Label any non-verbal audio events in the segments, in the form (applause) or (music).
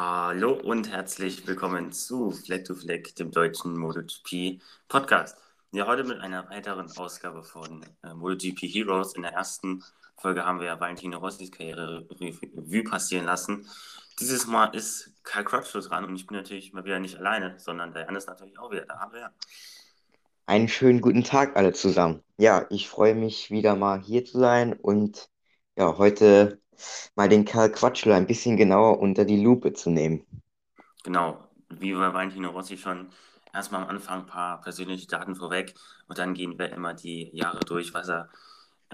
Hallo und herzlich willkommen zu Fleck to Fleck, dem deutschen MotoGP Podcast. Ja, heute mit einer weiteren Ausgabe von äh, MotoGP Heroes. In der ersten Folge haben wir ja Valentino Rossis Karriere Revue passieren lassen. Dieses Mal ist Karl Crutchlow dran und ich bin natürlich mal wieder nicht alleine, sondern der Jan ist natürlich auch wieder da. Aber ja. Einen schönen guten Tag alle zusammen. Ja, ich freue mich wieder mal hier zu sein und ja, heute mal den Karl Quatschler ein bisschen genauer unter die Lupe zu nehmen. Genau, wie bei Valentino Rossi schon erstmal am Anfang ein paar persönliche Daten vorweg und dann gehen wir immer die Jahre durch, was er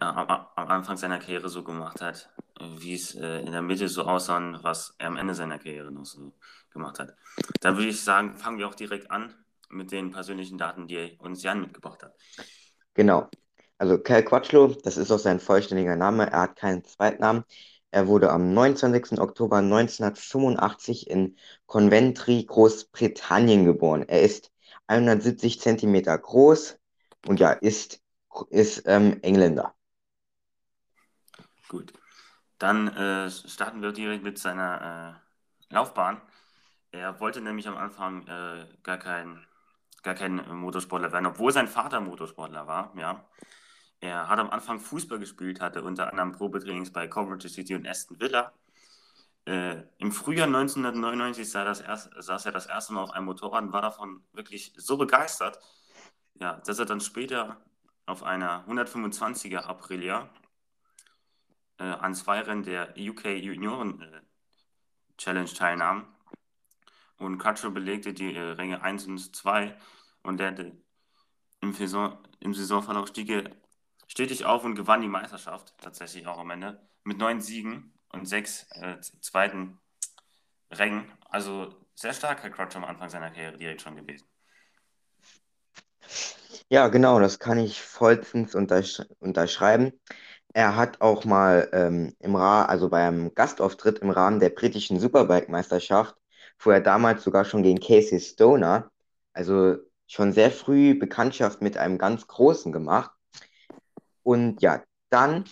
äh, am, am, Anfang seiner Karriere so gemacht hat, wie es äh, in der Mitte so aussah und was er am Ende seiner Karriere noch so gemacht hat. Dann würde ich sagen, fangen wir auch direkt an mit den persönlichen Daten, die uns Jan mitgebracht hat. Genau. Also Cal Quatschlo, das ist auch sein vollständiger Name, er hat keinen Zweitnamen. Er wurde am 29. Oktober 1985 in Coventry, Großbritannien geboren. Er ist 170 Zentimeter groß und ja, ist, ist ähm, Engländer. Gut. Dann äh, starten wir direkt mit seiner äh, Laufbahn. Er wollte nämlich am Anfang äh, gar, kein, gar kein Motorsportler werden, obwohl sein Vater Motorsportler war, ja. Er hat am Anfang Fußball gespielt, hatte unter anderem Probetrainings bei Coventry City und Aston Villa. Äh, Im Frühjahr 1999 sah das erst, saß er das erste Mal auf einem Motorrad und war davon wirklich so begeistert, ja, dass er dann später auf einer 125er Aprilia äh, an zwei Rennen der UK Junioren äh, Challenge teilnahm. Und Cutcher belegte die äh, Ränge 1 und 2 und der im, Saison, im Saisonverlauf stieg er stetig auf und gewann die Meisterschaft, tatsächlich auch am Ende, mit neun Siegen und sechs äh, zweiten Rängen. Also sehr stark, Herr Crutch, am Anfang seiner Karriere direkt schon gewesen. Ja, genau, das kann ich vollstens untersch unterschreiben. Er hat auch mal ähm, im Ra also beim Gastauftritt im Rahmen der britischen Superbike-Meisterschaft, wo er damals sogar schon gegen Casey Stoner, also schon sehr früh Bekanntschaft mit einem ganz Großen gemacht. Und ja, dann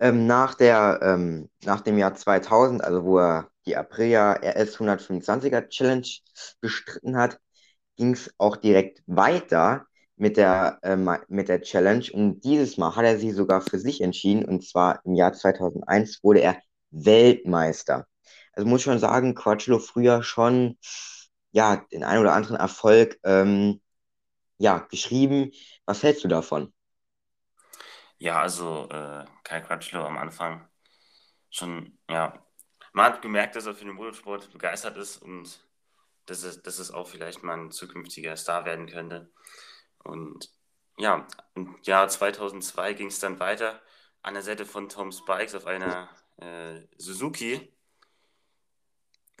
ähm, nach, der, ähm, nach dem Jahr 2000, also wo er die Aprilia RS 125er Challenge bestritten hat, ging es auch direkt weiter mit der, ähm, mit der Challenge. Und dieses Mal hat er sie sogar für sich entschieden. Und zwar im Jahr 2001 wurde er Weltmeister. Also muss ich schon sagen, Quattro früher schon ja, den einen oder anderen Erfolg ähm, ja, geschrieben. Was hältst du davon? Ja, also äh, Kai Crutchlow am Anfang schon, ja, man hat gemerkt, dass er für den Motorsport begeistert ist und dass es, dass es auch vielleicht mal ein zukünftiger Star werden könnte. Und ja, im Jahr 2002 ging es dann weiter an der Seite von Tom Spikes auf einer äh, Suzuki.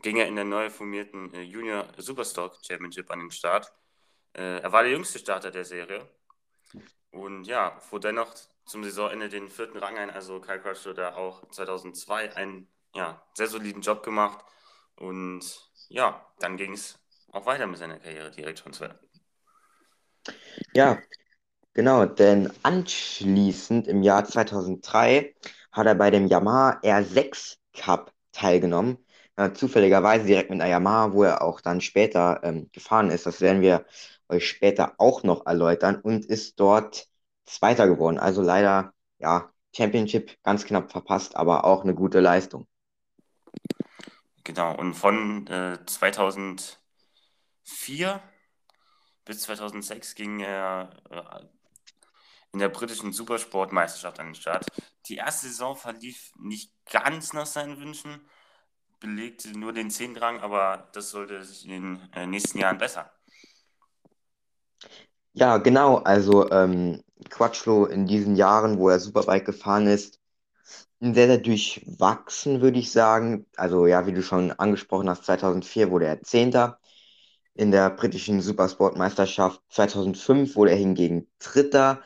Ging er in der neu formierten äh, Junior Superstock Championship an den Start. Äh, er war der jüngste Starter der Serie. Und ja, fuhr dennoch zum Saisonende den vierten Rang ein. Also Kyle Crutchlow da auch 2002 einen ja, sehr soliden Job gemacht. Und ja, dann ging es auch weiter mit seiner Karriere direkt von zwei. Ja, genau, denn anschließend im Jahr 2003 hat er bei dem Yamaha R6 Cup teilgenommen. Äh, zufälligerweise direkt mit einer Yamaha, wo er auch dann später ähm, gefahren ist. Das werden wir euch später auch noch erläutern und ist dort Zweiter geworden. Also leider, ja, Championship ganz knapp verpasst, aber auch eine gute Leistung. Genau, und von äh, 2004 bis 2006 ging er äh, in der britischen Supersportmeisterschaft an den Start. Die erste Saison verlief nicht ganz nach seinen Wünschen, belegte nur den zehnten Rang, aber das sollte sich in den äh, nächsten Jahren bessern. Ja, genau. Also ähm, Quattro in diesen Jahren, wo er Superbike gefahren ist, sehr, sehr durchwachsen, würde ich sagen. Also ja, wie du schon angesprochen hast, 2004 wurde er Zehnter in der britischen Supersportmeisterschaft. 2005 wurde er hingegen Dritter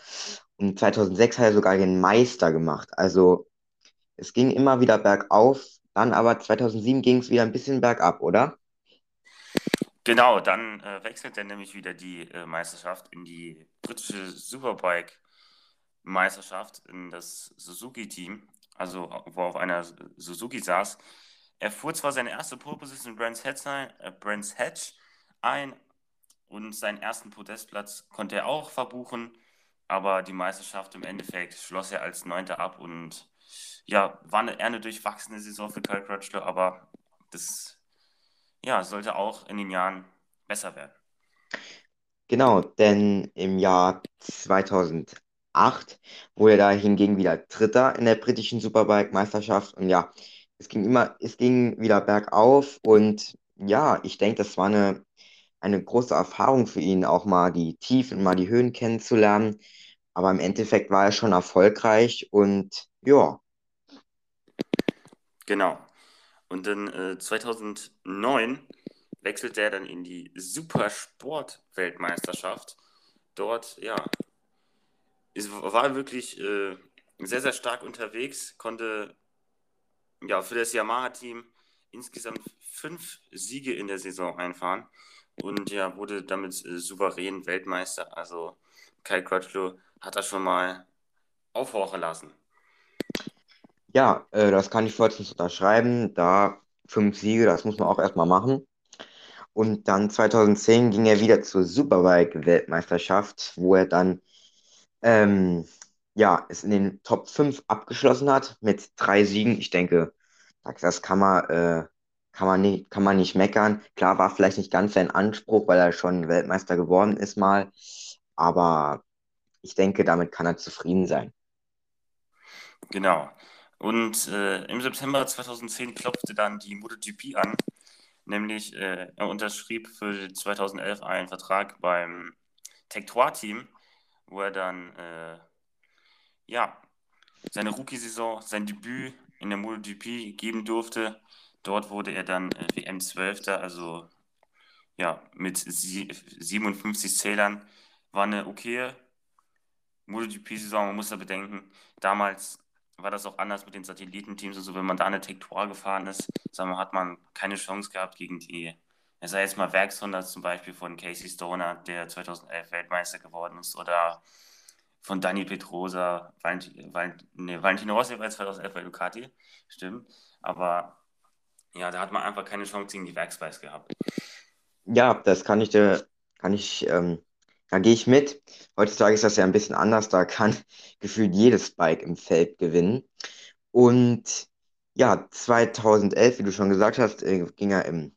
und 2006 hat er sogar den Meister gemacht. Also es ging immer wieder bergauf, dann aber 2007 ging es wieder ein bisschen bergab, oder? Genau, dann äh, wechselt er nämlich wieder die äh, Meisterschaft in die britische Superbike-Meisterschaft in das Suzuki-Team, also wo auf einer Suzuki saß. Er fuhr zwar seine erste Pole Position in Brands Hatch, äh, Brands Hatch ein und seinen ersten Podestplatz konnte er auch verbuchen, aber die Meisterschaft im Endeffekt schloss er als Neunter ab und ja, war eine, eher eine durchwachsene Saison für Kyle Crutchlow, aber das ja, sollte auch in den Jahren besser werden. Genau, denn im Jahr 2008 wurde er da hingegen wieder Dritter in der britischen Superbike-Meisterschaft und ja, es ging immer, es ging wieder bergauf und ja, ich denke, das war eine, eine große Erfahrung für ihn, auch mal die Tiefen, mal die Höhen kennenzulernen. Aber im Endeffekt war er schon erfolgreich und ja. Genau. Und dann äh, 2009 wechselte er dann in die Supersport-Weltmeisterschaft. Dort, ja, es war wirklich äh, sehr, sehr stark unterwegs, konnte ja, für das Yamaha-Team insgesamt fünf Siege in der Saison einfahren und ja, wurde damit äh, souverän Weltmeister. Also Kai Crutchlow hat das schon mal aufhorchen lassen. Ja, äh, das kann ich vollstens unterschreiben. Da fünf Siege, das muss man auch erstmal machen. Und dann 2010 ging er wieder zur Superbike-Weltmeisterschaft, wo er dann ähm, ja, es in den Top 5 abgeschlossen hat mit drei Siegen. Ich denke, das kann man, äh, kann man, nicht, kann man nicht meckern. Klar war vielleicht nicht ganz sein Anspruch, weil er schon Weltmeister geworden ist mal. Aber ich denke, damit kann er zufrieden sein. Genau. Und äh, im September 2010 klopfte dann die MotoGP an. Nämlich, äh, er unterschrieb für 2011 einen Vertrag beim Tectoire-Team, wo er dann äh, ja, seine Rookie-Saison, sein Debüt in der MotoGP geben durfte. Dort wurde er dann äh, WM-12. Also ja, mit 57 Zählern. War eine okaye MotoGP-Saison. Man muss da bedenken, damals war das auch anders mit den Satellitenteams. Also wenn man da eine Tektor gefahren ist, sagen wir, hat man keine Chance gehabt gegen die, es sei jetzt mal Werkshonda zum Beispiel von Casey Stoner, der 2011 Weltmeister geworden ist, oder von Dani Petrosa, Valentino, nee, Valentino Rossi war 2011 bei Ducati, stimmt. Aber ja, da hat man einfach keine Chance gegen die Werksbikes gehabt. Ja, das kann ich dir, kann ich, ähm, da gehe ich mit. Heutzutage ist das ja ein bisschen anders, da kann (laughs) gefühlt jedes Bike im Feld gewinnen. Und ja, 2011, wie du schon gesagt hast, äh, ging er im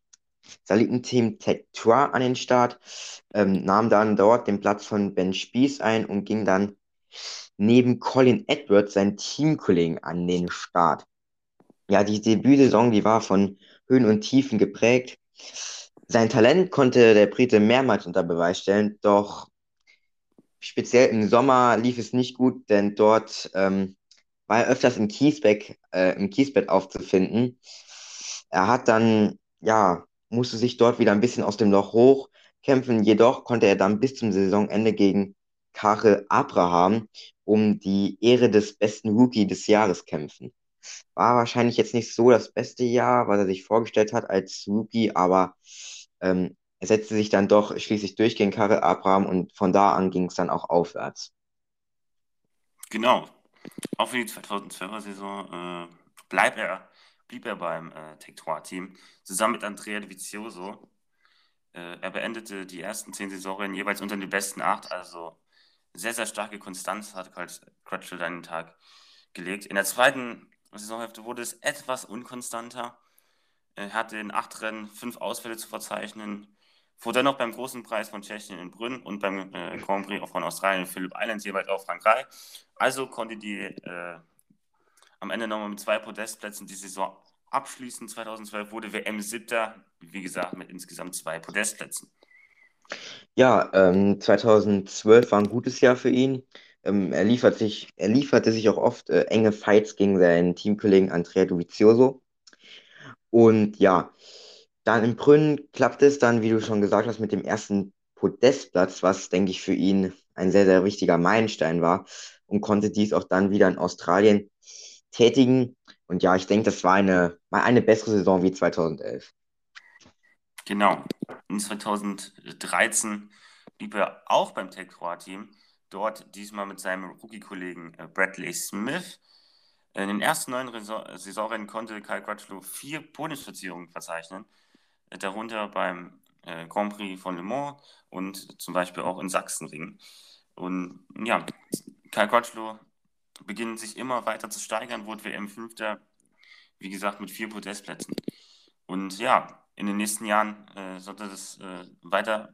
Satellitenteam Tech Tour an den Start, ähm, nahm dann dort den Platz von Ben Spies ein und ging dann neben Colin Edwards, seinen Teamkollegen, an den Start. Ja, die Debütsaison, die war von Höhen und Tiefen geprägt. Sein Talent konnte der Brite mehrmals unter Beweis stellen, doch speziell im Sommer lief es nicht gut, denn dort ähm, war er öfters im Kiesbett, äh, im Kiesbett aufzufinden. Er hat dann ja musste sich dort wieder ein bisschen aus dem Loch hochkämpfen. Jedoch konnte er dann bis zum Saisonende gegen Karel Abraham um die Ehre des besten Rookie des Jahres kämpfen. War wahrscheinlich jetzt nicht so das beste Jahr, was er sich vorgestellt hat als Rookie, aber ähm, er setzte sich dann doch schließlich durch gegen Karel Abraham und von da an ging es dann auch aufwärts. Genau. Auch für die 2012er Saison äh, bleibt er blieb er beim äh, Tectoire-Team, zusammen mit Andrea Vizioso. Äh, er beendete die ersten zehn Saisonen jeweils unter den besten acht, also sehr, sehr starke Konstanz hat Crutchfield an den Tag gelegt. In der zweiten Saisonhälfte wurde es etwas unkonstanter. Er hatte in acht Rennen fünf Ausfälle zu verzeichnen, fuhr dennoch beim großen Preis von Tschechien in Brünn und beim äh, Grand Prix von Australien in Phillip Islands jeweils auf Rang 3. Also konnte die äh, am Ende nochmal mit zwei Podestplätzen die Saison abschließen. 2012 wurde WM siebter, wie gesagt, mit insgesamt zwei Podestplätzen. Ja, ähm, 2012 war ein gutes Jahr für ihn. Ähm, er, liefert sich, er lieferte sich auch oft äh, enge Fights gegen seinen Teamkollegen Andrea Dovizioso. Und ja, dann in Brünn klappte es dann, wie du schon gesagt hast, mit dem ersten Podestplatz, was, denke ich, für ihn ein sehr, sehr wichtiger Meilenstein war und konnte dies auch dann wieder in Australien tätigen. Und ja, ich denke, das war eine, eine bessere Saison wie 2011. Genau. In 2013 blieb er auch beim Tech Team. Dort diesmal mit seinem Rookie-Kollegen äh, Bradley Smith. In den ersten neun Saisonrennen konnte Kyle Crutchlow vier Podiumsplatzierungen verzeichnen, darunter beim äh, Grand Prix von Le Mans und zum Beispiel auch in Sachsenring. Und ja, Kyle Crutchlow beginnt sich immer weiter zu steigern, wurde WM-Fünfter, wie gesagt, mit vier Podestplätzen. Und ja, in den nächsten Jahren äh, sollte das äh, weiter,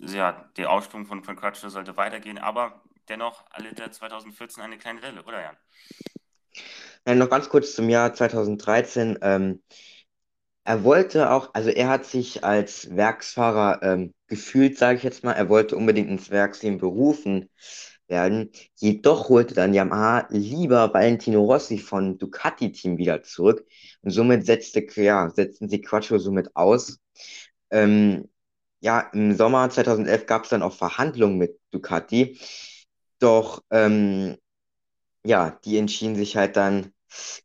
ja, der Aufschwung von, Crutchlow sollte weitergehen, aber dennoch erlitt er 2014 eine kleine Welle, oder Jan? Ja, noch ganz kurz zum Jahr 2013. Ähm, er wollte auch, also er hat sich als Werksfahrer ähm, gefühlt, sage ich jetzt mal, er wollte unbedingt ins Werksteam berufen werden. Jedoch holte dann Yamaha lieber Valentino Rossi von Ducati-Team wieder zurück und somit setzte, ja, setzten sie Quattro somit aus. Ähm, ja, im Sommer 2011 gab es dann auch Verhandlungen mit Ducati, doch ähm, ja, die entschieden sich halt dann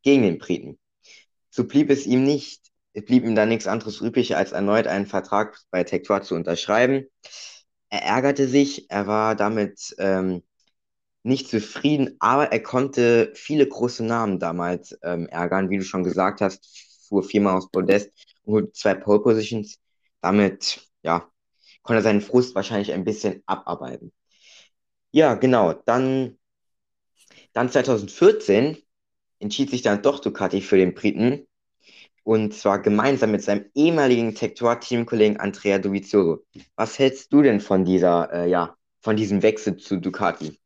gegen den Briten. So blieb es ihm nicht, es blieb ihm dann nichts anderes übrig, als erneut einen Vertrag bei Tector zu unterschreiben. Er ärgerte sich, er war damit ähm, nicht zufrieden, aber er konnte viele große Namen damals ähm, ärgern, wie du schon gesagt hast, fuhr viermal aufs Podest und holte zwei Pole Positions. Damit, ja, konnte er seinen Frust wahrscheinlich ein bisschen abarbeiten. Ja, genau. Dann, dann 2014 entschied sich dann doch Ducati für den Briten. Und zwar gemeinsam mit seinem ehemaligen Tektor-Teamkollegen Andrea Dovizioso. Was hältst du denn von dieser, äh, ja, von diesem Wechsel zu Ducati?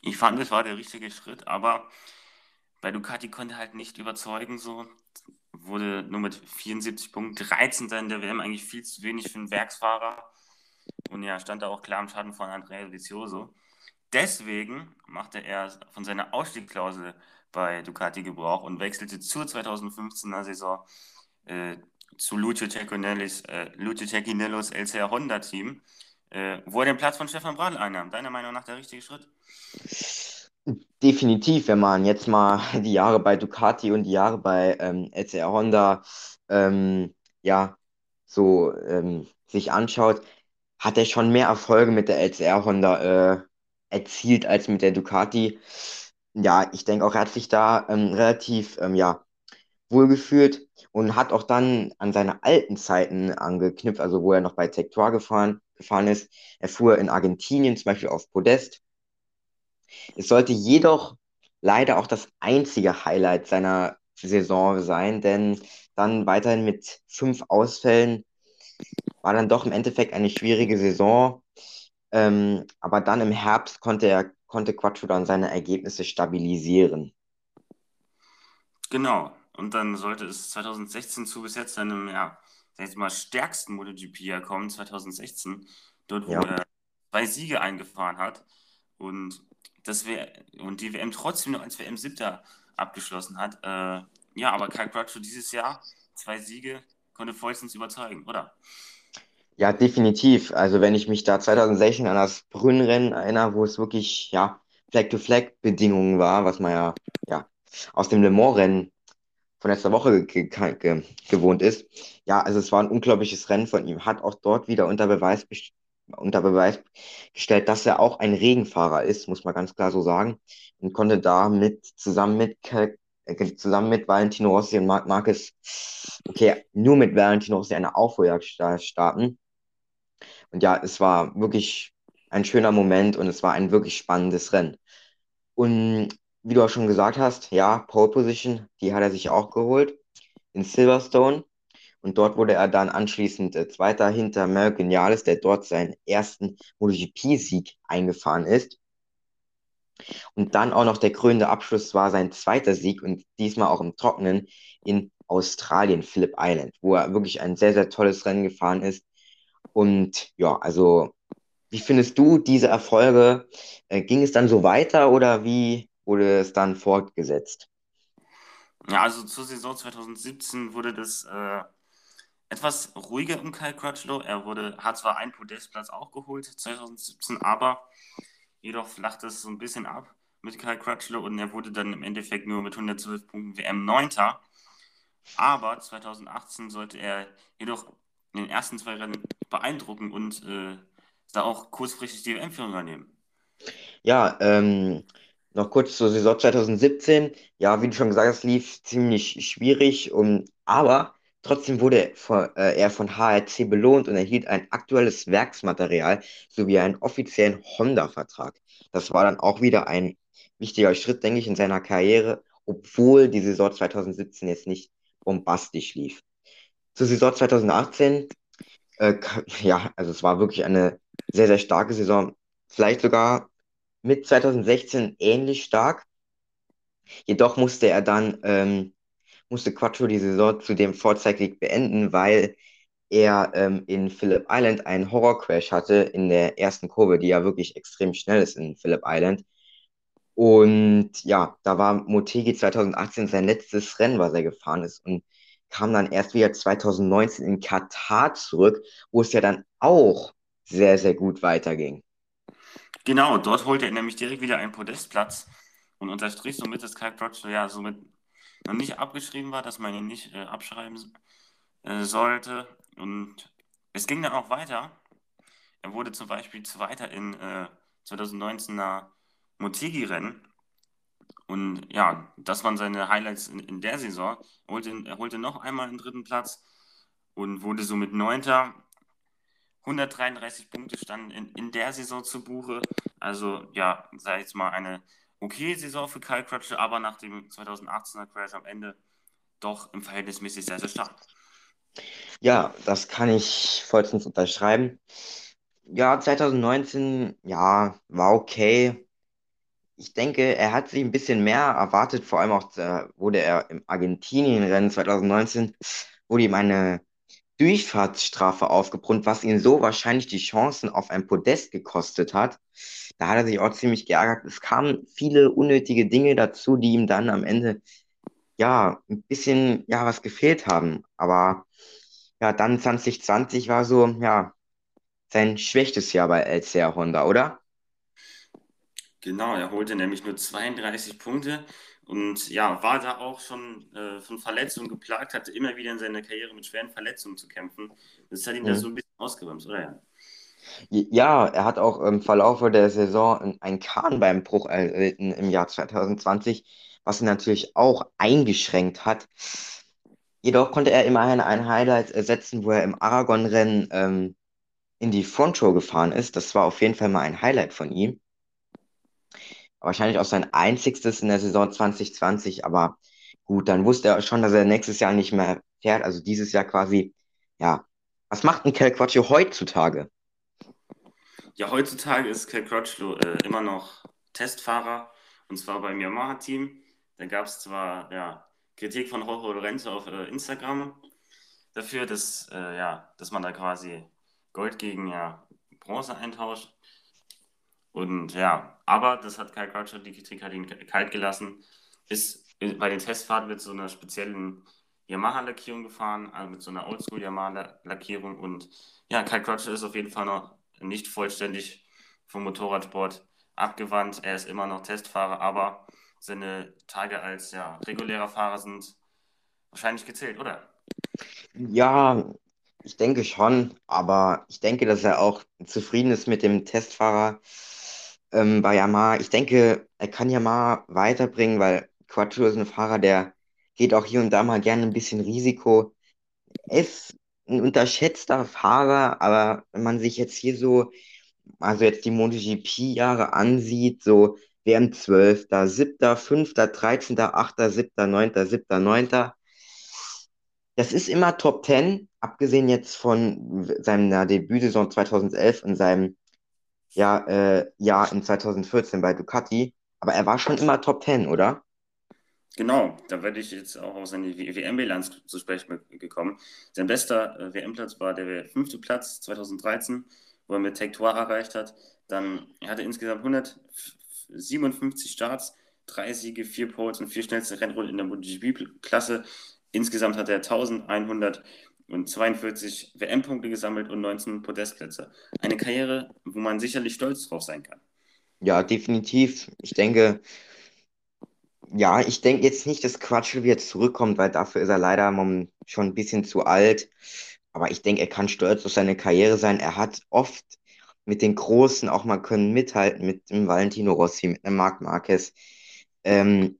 Ich fand, es war der richtige Schritt, aber bei Ducati konnte halt nicht überzeugen, so wurde nur mit 74 Punkten 13. in der WM eigentlich viel zu wenig für einen Werksfahrer. Und ja, stand da auch klar im Schatten von Andrea Vizioso. Deswegen machte er von seiner Ausstiegsklausel bei Ducati Gebrauch und wechselte zur 2015er Saison äh, zu Lucio Cecchinellis, äh, Lucio Cecchinellos LCR Honda Team, äh, wo er den Platz von Stefan Bradl einnahm. Deiner Meinung nach der richtige Schritt? Definitiv, wenn man jetzt mal die Jahre bei Ducati und die Jahre bei ähm, LCR Honda ähm, ja so ähm, sich anschaut, hat er schon mehr Erfolge mit der LCR Honda äh, erzielt als mit der Ducati. Ja, ich denke auch, er hat sich da ähm, relativ ähm, ja, wohlgefühlt und hat auch dann an seine alten Zeiten angeknüpft, also wo er noch bei Tector gefahren, gefahren ist. Er fuhr in Argentinien zum Beispiel auf Podest es sollte jedoch leider auch das einzige Highlight seiner Saison sein, denn dann weiterhin mit fünf Ausfällen war dann doch im Endeffekt eine schwierige Saison. Ähm, aber dann im Herbst konnte er konnte Quattro dann seine Ergebnisse stabilisieren. Genau. Und dann sollte es 2016 zu bis jetzt seinem ja, sag mal, stärksten MotoGP kommen, 2016, dort wo ja. er zwei Siege eingefahren hat. Und dass wir und die WM trotzdem noch als WM siebter abgeschlossen hat. Äh, ja, aber Kyle Crutchlow dieses Jahr zwei Siege konnte vollstens überzeugen, oder? Ja, definitiv. Also wenn ich mich da 2016 an das Brünnrennen erinnere, wo es wirklich ja Flag-to-Flag-Bedingungen war, was man ja, ja aus dem Le Mans-Rennen von letzter Woche ge ge gewohnt ist. Ja, also es war ein unglaubliches Rennen von ihm. Hat auch dort wieder unter Beweis unter Beweis gestellt, dass er auch ein Regenfahrer ist, muss man ganz klar so sagen, und konnte damit zusammen mit äh, zusammen mit Valentino Rossi und Marc Marquez, okay, nur mit Valentino Rossi eine Aufholjagd starten. Und ja, es war wirklich ein schöner Moment und es war ein wirklich spannendes Rennen. Und wie du auch schon gesagt hast, ja, Pole Position, die hat er sich auch geholt in Silverstone. Und dort wurde er dann anschließend äh, Zweiter hinter Mel Geniales, der dort seinen ersten MotoGP-Sieg eingefahren ist. Und dann auch noch der krönende Abschluss war sein zweiter Sieg und diesmal auch im Trockenen in Australien, Phillip Island, wo er wirklich ein sehr, sehr tolles Rennen gefahren ist. Und ja, also, wie findest du diese Erfolge? Äh, ging es dann so weiter oder wie wurde es dann fortgesetzt? Ja, also zur Saison 2017 wurde das äh, etwas ruhiger um Kyle Crutchlow. Er wurde, hat zwar einen Podestplatz auch geholt 2017, aber jedoch flachte es so ein bisschen ab mit Kyle Crutchlow und er wurde dann im Endeffekt nur mit 112 Punkten WM 9. Aber 2018 sollte er jedoch in den ersten zwei Rennen beeindrucken und äh, da auch kurzfristig die WM-Führung übernehmen. Ja, ähm, Noch kurz zur Saison 2017. Ja, wie du schon gesagt hast, lief ziemlich schwierig, und, aber trotzdem wurde von, äh, er von HRC belohnt und erhielt ein aktuelles Werksmaterial sowie einen offiziellen Honda-Vertrag. Das war dann auch wieder ein wichtiger Schritt, denke ich, in seiner Karriere, obwohl die Saison 2017 jetzt nicht bombastisch lief. Zur Saison 2018, äh, ja, also es war wirklich eine sehr, sehr starke Saison. Vielleicht sogar mit 2016 ähnlich stark. Jedoch musste er dann, ähm, musste Quattro die Saison zudem vorzeitig beenden, weil er ähm, in Phillip Island einen Horrorcrash hatte in der ersten Kurve, die ja wirklich extrem schnell ist in Phillip Island. Und ja, da war Motegi 2018 sein letztes Rennen, was er gefahren ist und kam dann erst wieder 2019 in Katar zurück, wo es ja dann auch sehr, sehr gut weiterging. Genau, dort holte er nämlich direkt wieder einen Podestplatz und unterstrich somit, dass Kyle Crutchlow ja somit noch nicht abgeschrieben war, dass man ihn nicht äh, abschreiben äh, sollte. Und es ging dann auch weiter. Er wurde zum Beispiel Zweiter in äh, 2019er Motegi-Rennen. Und ja, das waren seine Highlights in, in der Saison. Er holte, er holte noch einmal den dritten Platz und wurde somit Neunter. 133 Punkte standen in, in der Saison zu Buche. Also ja, sag ich jetzt mal eine okay Saison für Kyle Crutchlow, aber nach dem 2018er Crash am Ende doch im Verhältnismäßig sehr, sehr stark. Ja, das kann ich vollstens unterschreiben. Ja, 2019, ja, war okay. Ich denke, er hat sich ein bisschen mehr erwartet, vor allem auch äh, wurde er im Argentinien-Rennen 2019, wurde ihm eine Durchfahrtsstrafe aufgebrummt, was ihn so wahrscheinlich die Chancen auf ein Podest gekostet hat. Da hat er sich auch ziemlich geärgert. Es kamen viele unnötige Dinge dazu, die ihm dann am Ende ja ein bisschen ja was gefehlt haben. Aber ja, dann 2020 war so ja sein schwächstes Jahr bei LCR Honda, oder? Genau, er holte nämlich nur 32 Punkte und ja, war da auch schon äh, von Verletzungen geplagt, hatte immer wieder in seiner Karriere mit schweren Verletzungen zu kämpfen. Das hat ihn da so Mhm. ein bisschen ausgebremst, oder ja? Ja, er hat auch im Verlauf der Saison einen Kahnbeinbruch erlitten im Jahr 2020, was ihn natürlich auch eingeschränkt hat. Jedoch konnte er immerhin ein Highlight ersetzen, wo er im Aragon-Rennen ähm, in die Frontrow gefahren ist. Das war auf jeden Fall mal ein Highlight von ihm. Wahrscheinlich auch sein einzigstes in der Saison 2020, aber gut, dann wusste er schon, dass er nächstes Jahr nicht mehr fährt, also dieses Jahr quasi, ja. Was macht ein Cal Quattrocchio heutzutage? Ja, heutzutage ist Cal Crutchlow äh, immer noch Testfahrer und zwar beim Yamaha-Team. Da gab es zwar ja, Kritik von Jorge Lorenzo auf äh, Instagram dafür, dass, äh, ja, dass man da quasi Gold gegen ja, Bronze eintauscht. Und ja, aber das hat Kyle Crutchlow, die Kritik hat ihn kalt gelassen. Ist äh, bei den Testfahrten mit so einer speziellen Yamaha-Lackierung gefahren, also mit so einer Oldschool-Yamaha-Lackierung. Und ja, Kyle Crutchlow ist auf jeden Fall noch nicht vollständig vom Motorradsport abgewandt. Er ist immer noch Testfahrer, aber seine Tage als ja, regulärer Fahrer sind wahrscheinlich gezählt, oder? Ja, ich denke schon, aber ich denke, dass er auch zufrieden ist mit dem Testfahrer ähm, bei Yamaha. Ich denke, er kann Yamaha weiterbringen, weil Quattro ist ein Fahrer, der geht auch hier und da mal gerne ein bisschen Risiko. Er ist ein unterschätzter Fahrer, aber wenn man sich jetzt hier so, also jetzt die MotoGP-Jahre ansieht, so WM 12., 7., 5., 13., 8., 7., 9., 7., 9., das ist immer Top 10, abgesehen jetzt von seiner Debütsaison 2011 und seinem ja, äh, Jahr in 2014 bei Ducati. Aber er war schon immer Top 10, oder? Genau, da werde ich jetzt auch auf seine WM-Bilanz zu sprechen gekommen. Sein bester äh, WM-Platz war der fünfte Platz 2013, wo er mit Tech erreicht hat. Dann er hatte insgesamt 157 Starts, drei Siege, vier Poles und vier schnellste Rennrunden in der MotoGP-Klasse. Insgesamt hat er 1142 WM-Punkte gesammelt und 19 Podestplätze. Eine Karriere, wo man sicherlich stolz drauf sein kann. Ja, definitiv. Ich denke, ja, ich denke jetzt nicht, dass Quatschel wieder zurückkommt, weil dafür ist er leider schon ein bisschen zu alt. Aber ich denke, er kann stolz auf seine Karriere sein. Er hat oft mit den Großen auch mal können mithalten, mit dem Valentino Rossi, mit einem Marc Marquez, ähm,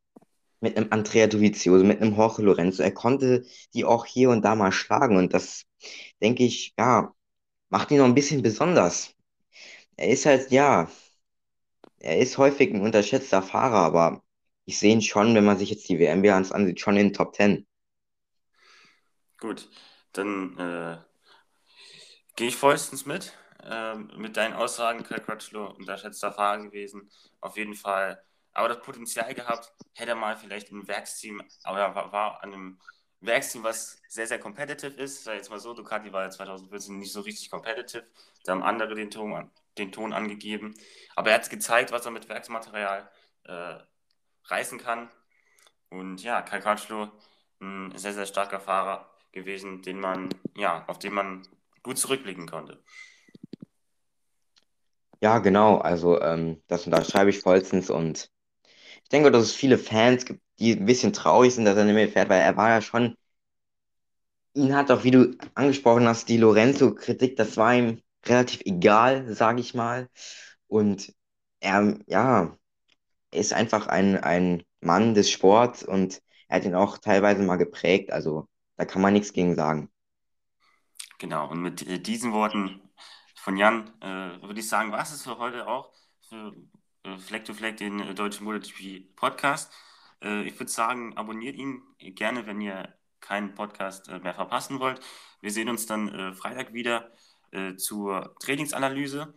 mit einem Andrea Dovizioso, mit einem Jorge Lorenzo. Er konnte die auch hier und da mal schlagen und das, denke ich, ja, macht ihn noch ein bisschen besonders. Er ist halt, ja, er ist häufig ein unterschätzter Fahrer, aber ich sehe ihn schon, wenn man sich jetzt die WM-Bilanz ansieht, schon in den Top 10. Gut, dann äh, gehe ich vollstens mit. Ähm, mit deinen Aussagen, Kai Crutchlow, unterschätzter Fahrer gewesen. Auf jeden Fall. Aber das Potenzial gehabt, hätte er mal vielleicht im Werksteam, aber war, war an einem Werksteam, was sehr, sehr competitive ist. Sag jetzt mal so, Ducati war ja 2014 nicht so richtig competitive. Da haben andere den Ton, den Ton angegeben. Aber er hat gezeigt, was er mit Werksmaterial äh, reißen kann. Und ja, Kai Crutchlow, ein sehr, sehr starker Fahrer gewesen, den man, ja, auf den man gut zurückblicken konnte. Ja, genau. Also ähm, das unterschreibe ich vollstens und ich denke, dass es viele Fans gibt, die ein bisschen traurig sind, dass er nicht mehr fährt, weil er war ja schon, ihn hat auch, wie du angesprochen hast, die Lorenzo-Kritik, das war ihm relativ egal, sage ich mal. Und er, ja, ist einfach ein, ein Mann des Sports und er hat ihn auch teilweise mal geprägt. Also da kann man nichts gegen sagen. Genau, und mit äh, diesen Worten von Jan äh, würde ich sagen, was ist für heute auch für äh, Fleck to Fleck, den äh, deutschen MotoGP Podcast. Äh, ich würde sagen, abonniert ihn gerne, wenn ihr keinen Podcast äh, mehr verpassen wollt. Wir sehen uns dann äh, Freitag wieder zur Trainingsanalyse.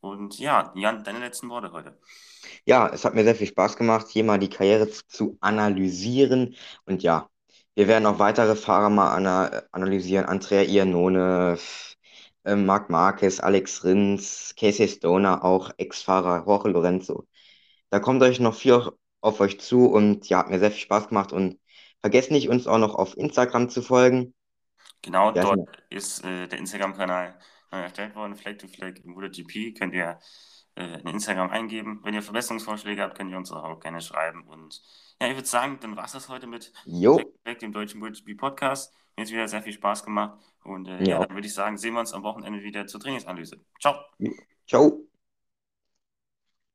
Und ja, Jan, deine letzten Worte heute. Ja, es hat mir sehr viel Spaß gemacht, hier mal die Karriere zu analysieren. Und ja, wir werden auch weitere Fahrer mal ana analysieren. Andrea Iannone, äh, Marc Marquez, Alex Rins, Casey Stoner, auch Ex-Fahrer Jorge Lorenzo. Da kommt euch noch viel auf, auf euch zu und ja, hat mir sehr viel Spaß gemacht und vergesst nicht, uns auch noch auf Instagram zu folgen. Genau, ja, dort ist äh, der Instagram-Kanal neu erstellt worden, Flag to Flag MotoGP. Könnt ihr äh, in Instagram eingeben. Wenn ihr Verbesserungsvorschläge habt, könnt ihr uns auch gerne schreiben. Und ja, ich würde sagen, dann war es das heute mit jo. Flag, dem deutschen MotoGP Podcast. Mir hat wieder sehr viel Spaß gemacht. Und äh, ja. ja, dann würde ich sagen, sehen wir uns am Wochenende wieder zur Trainingsanalyse. Ciao. Ciao.